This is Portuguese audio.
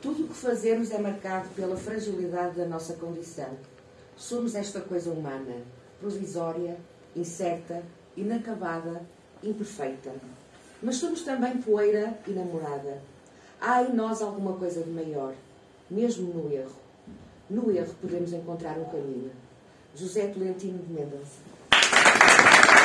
Tudo o que fazemos é marcado pela fragilidade da nossa condição. Somos esta coisa humana, provisória, incerta, inacabada, imperfeita. Mas somos também poeira e namorada. Há em nós alguma coisa de maior, mesmo no erro. No erro podemos encontrar um caminho. José Tolentino de Mendelssohn.